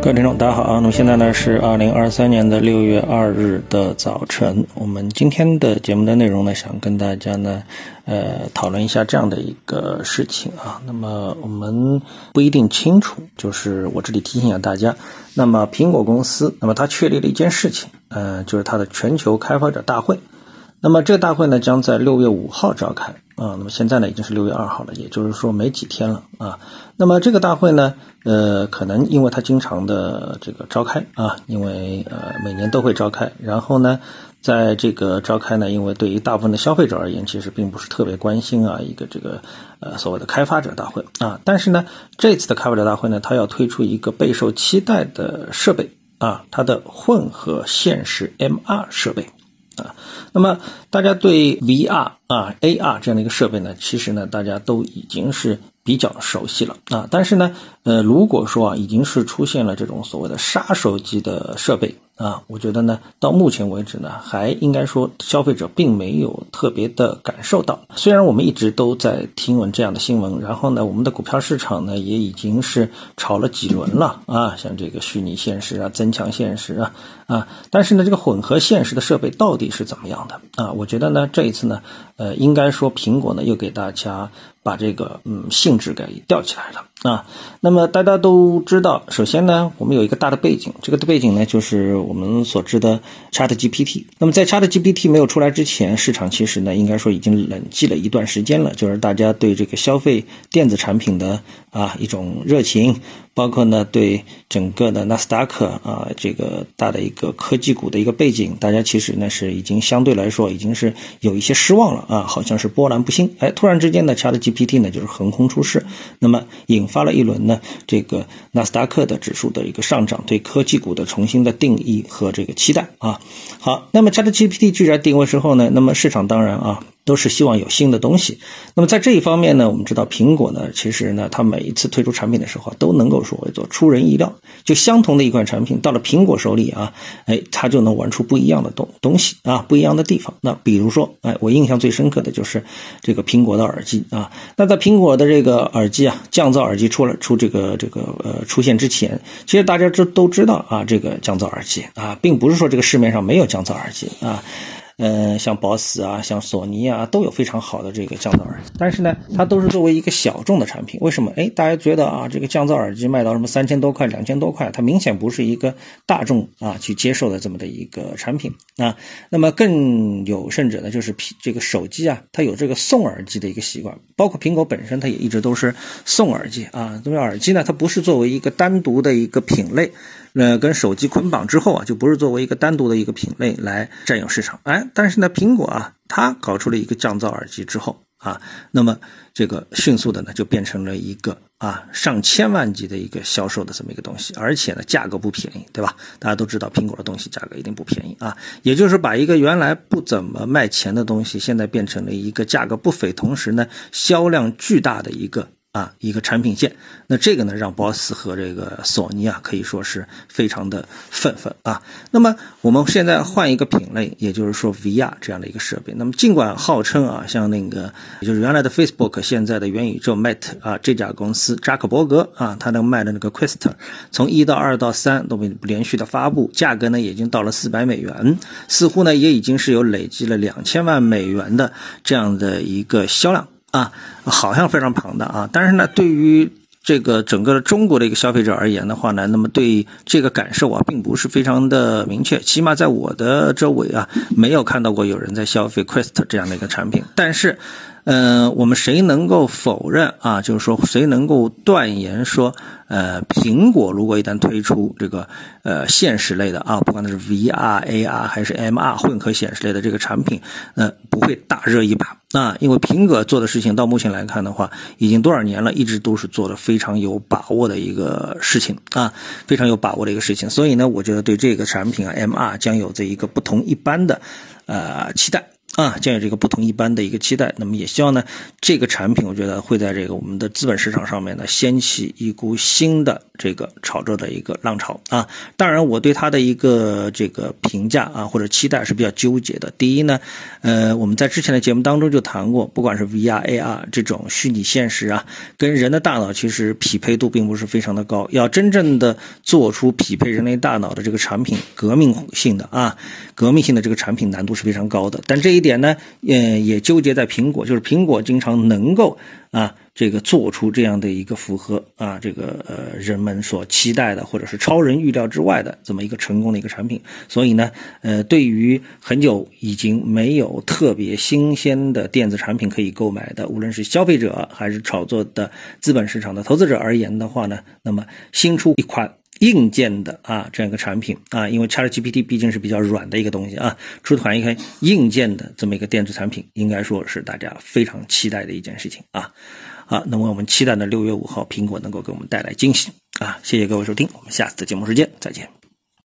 各位听众，大家好啊！那么现在呢是二零二三年的六月二日的早晨。我们今天的节目的内容呢，想跟大家呢，呃，讨论一下这样的一个事情啊。那么我们不一定清楚，就是我这里提醒一下大家。那么苹果公司，那么它确立了一件事情，呃，就是它的全球开发者大会。那么这个大会呢，将在六月五号召开啊。那么现在呢，已经是六月二号了，也就是说没几天了啊。那么这个大会呢，呃，可能因为它经常的这个召开啊，因为呃每年都会召开。然后呢，在这个召开呢，因为对于大部分的消费者而言，其实并不是特别关心啊一个这个呃所谓的开发者大会啊。但是呢，这次的开发者大会呢，它要推出一个备受期待的设备啊，它的混合现实 MR 设备。那么大家对 VR 啊 AR 这样的一个设备呢，其实呢，大家都已经是。比较熟悉了啊，但是呢，呃，如果说啊，已经是出现了这种所谓的杀手级的设备啊，我觉得呢，到目前为止呢，还应该说消费者并没有特别的感受到。虽然我们一直都在听闻这样的新闻，然后呢，我们的股票市场呢，也已经是炒了几轮了啊，像这个虚拟现实啊、增强现实啊啊，但是呢，这个混合现实的设备到底是怎么样的啊？我觉得呢，这一次呢，呃，应该说苹果呢，又给大家。把这个嗯性质给吊起来了啊。那么大家都知道，首先呢，我们有一个大的背景，这个的背景呢，就是我们所知的 Chat GPT。那么在 Chat GPT 没有出来之前，市场其实呢，应该说已经冷寂了一段时间了，就是大家对这个消费电子产品的啊一种热情。包括呢，对整个的纳斯达克啊，这个大的一个科技股的一个背景，大家其实呢是已经相对来说已经是有一些失望了啊，好像是波澜不兴。哎，突然之间呢，ChatGPT 呢就是横空出世，那么引发了一轮呢这个纳斯达克的指数的一个上涨，对科技股的重新的定义和这个期待啊。好，那么 ChatGPT 居然定位之后呢，那么市场当然啊。都是希望有新的东西。那么在这一方面呢，我们知道苹果呢，其实呢，它每一次推出产品的时候，都能够说做出人意料。就相同的一款产品，到了苹果手里啊，哎，它就能玩出不一样的东东西啊，不一样的地方。那比如说，哎，我印象最深刻的就是这个苹果的耳机啊。那在苹果的这个耳机啊，降噪耳机出了出这个这个呃出现之前，其实大家都都知道啊，这个降噪耳机啊，并不是说这个市面上没有降噪耳机啊。嗯，像保斯啊，像索尼啊，都有非常好的这个降噪耳机，但是呢，它都是作为一个小众的产品。为什么？哎，大家觉得啊，这个降噪耳机卖到什么三千多块、两千多块，它明显不是一个大众啊去接受的这么的一个产品啊。那么更有甚者呢，就是这个手机啊，它有这个送耳机的一个习惯，包括苹果本身，它也一直都是送耳机啊。那么耳机呢，它不是作为一个单独的一个品类。呃，跟手机捆绑之后啊，就不是作为一个单独的一个品类来占有市场。哎，但是呢，苹果啊，它搞出了一个降噪耳机之后啊，那么这个迅速的呢，就变成了一个啊上千万级的一个销售的这么一个东西，而且呢，价格不便宜，对吧？大家都知道苹果的东西价格一定不便宜啊，也就是把一个原来不怎么卖钱的东西，现在变成了一个价格不菲，同时呢，销量巨大的一个。啊，一个产品线，那这个呢，让 BOSS 和这个索尼啊，可以说是非常的愤愤啊。那么我们现在换一个品类，也就是说 VR 这样的一个设备。那么尽管号称啊，像那个就是原来的 Facebook，现在的元宇宙 Meta 啊，这家公司扎克伯格啊，他能卖的那个 Quest，从一到二到三都被连续的发布，价格呢已经到了四百美元，似乎呢也已经是有累积了两千万美元的这样的一个销量。啊，好像非常庞大啊，但是呢，对于这个整个的中国的一个消费者而言的话呢，那么对这个感受啊，并不是非常的明确，起码在我的周围啊，没有看到过有人在消费 Quest 这样的一个产品，但是。嗯，我们谁能够否认啊？就是说，谁能够断言说，呃，苹果如果一旦推出这个呃现实类的啊，不管它是 VR、AR 还是 MR 混合显示类的这个产品，那不会大热一把啊？因为苹果做的事情到目前来看的话，已经多少年了，一直都是做的非常有把握的一个事情啊，非常有把握的一个事情。所以呢，我觉得对这个产品啊，MR 将有着一个不同一般的呃期待。啊，将有这个不同一般的一个期待。那么也希望呢，这个产品我觉得会在这个我们的资本市场上面呢，掀起一股新的这个炒作的一个浪潮啊。当然，我对它的一个这个评价啊或者期待是比较纠结的。第一呢，呃，我们在之前的节目当中就谈过，不管是 VR、AR 这种虚拟现实啊，跟人的大脑其实匹配度并不是非常的高。要真正的做出匹配人类大脑的这个产品，革命性的啊，革命性的这个产品难度是非常高的。但这一点。点呢，嗯，也纠结在苹果，就是苹果经常能够啊，这个做出这样的一个符合啊，这个呃人们所期待的，或者是超人预料之外的这么一个成功的一个产品。所以呢，呃，对于很久已经没有特别新鲜的电子产品可以购买的，无论是消费者还是炒作的资本市场的投资者而言的话呢，那么新出一款。硬件的啊，这样一个产品啊，因为 ChatGPT 毕竟是比较软的一个东西啊，出团一个硬件的这么一个电子产品，应该说是大家非常期待的一件事情啊。好，那么我们期待呢六月五号，苹果能够给我们带来惊喜啊！谢谢各位收听，我们下次的节目时间再见。